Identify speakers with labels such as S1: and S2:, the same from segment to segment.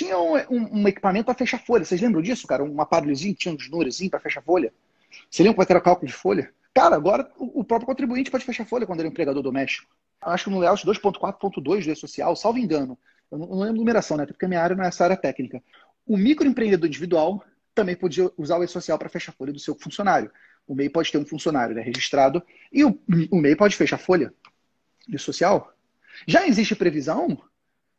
S1: tinha um, um, um equipamento para fechar folha. Vocês lembram disso, cara? Um aparelhozinho, tinha um númerozinho para fechar folha. Você lembra como era o cálculo de folha? Cara, agora o próprio contribuinte pode fechar folha quando ele é um empregador doméstico. Acho que no layout 2.4.2 do E-Social, salvo engano, eu não lembro numeração, né? Porque a minha área não é essa área técnica. O microempreendedor individual também podia usar o E-Social para fechar folha do seu funcionário. O MEI pode ter um funcionário né, registrado e o, o MEI pode fechar folha do social. Já existe previsão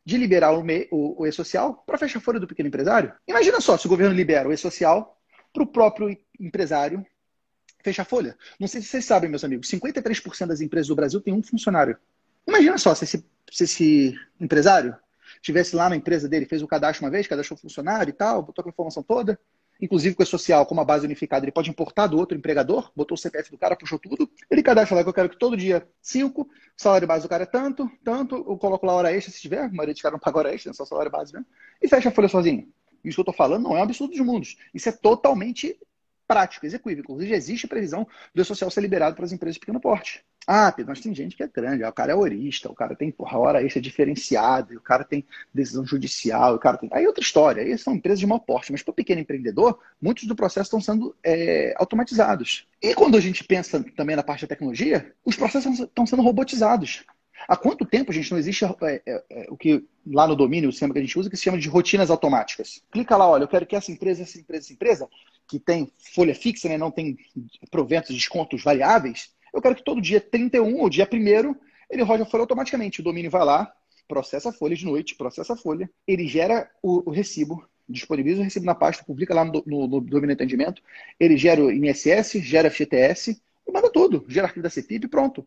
S1: de liberar o, o, o E-Social para fechar folha do pequeno empresário? Imagina só se o governo libera o E-Social para o próprio empresário fechar folha. Não sei se vocês sabem, meus amigos, 53% das empresas do Brasil tem um funcionário. Imagina só se esse, se esse empresário tivesse lá na empresa dele, fez o cadastro uma vez, cadastrou funcionário e tal, botou a informação toda, inclusive com a social, como a base unificada, ele pode importar do outro empregador, botou o CPF do cara, puxou tudo, ele cadastra lá que eu quero que todo dia 5, salário base do cara é tanto, tanto, eu coloco lá hora extra se tiver, a maioria de caras não paga hora extra, é só salário base mesmo, e fecha a folha sozinho. Isso que eu tô falando não é um absurdo de mundos. Isso é totalmente prático, execuível. Inclusive, existe previsão do social ser liberado para as empresas de pequeno porte. Ah, mas tem gente que é grande, o cara é orista, o cara tem hora extra diferenciada, o cara tem decisão judicial, o cara tem. Aí outra história, aí são empresas de mau porte, mas para o pequeno empreendedor, muitos do processo estão sendo é, automatizados. E quando a gente pensa também na parte da tecnologia, os processos estão sendo robotizados. Há quanto tempo a gente não existe é, é, é, o que lá no domínio, o sistema que a gente usa, que se chama de rotinas automáticas? Clica lá, olha, eu quero que essa empresa, essa empresa, essa empresa, que tem folha fixa, né, não tem proventos, descontos variáveis, eu quero que todo dia 31 ou dia 1 ele rode a folha automaticamente. O domínio vai lá, processa a folha de noite, processa a folha, ele gera o, o recibo, disponibiliza o recibo na pasta, publica lá no, no, no domínio atendimento, ele gera o INSS, gera FGTS, e manda tudo, gera arquivo da CEPIP e pronto.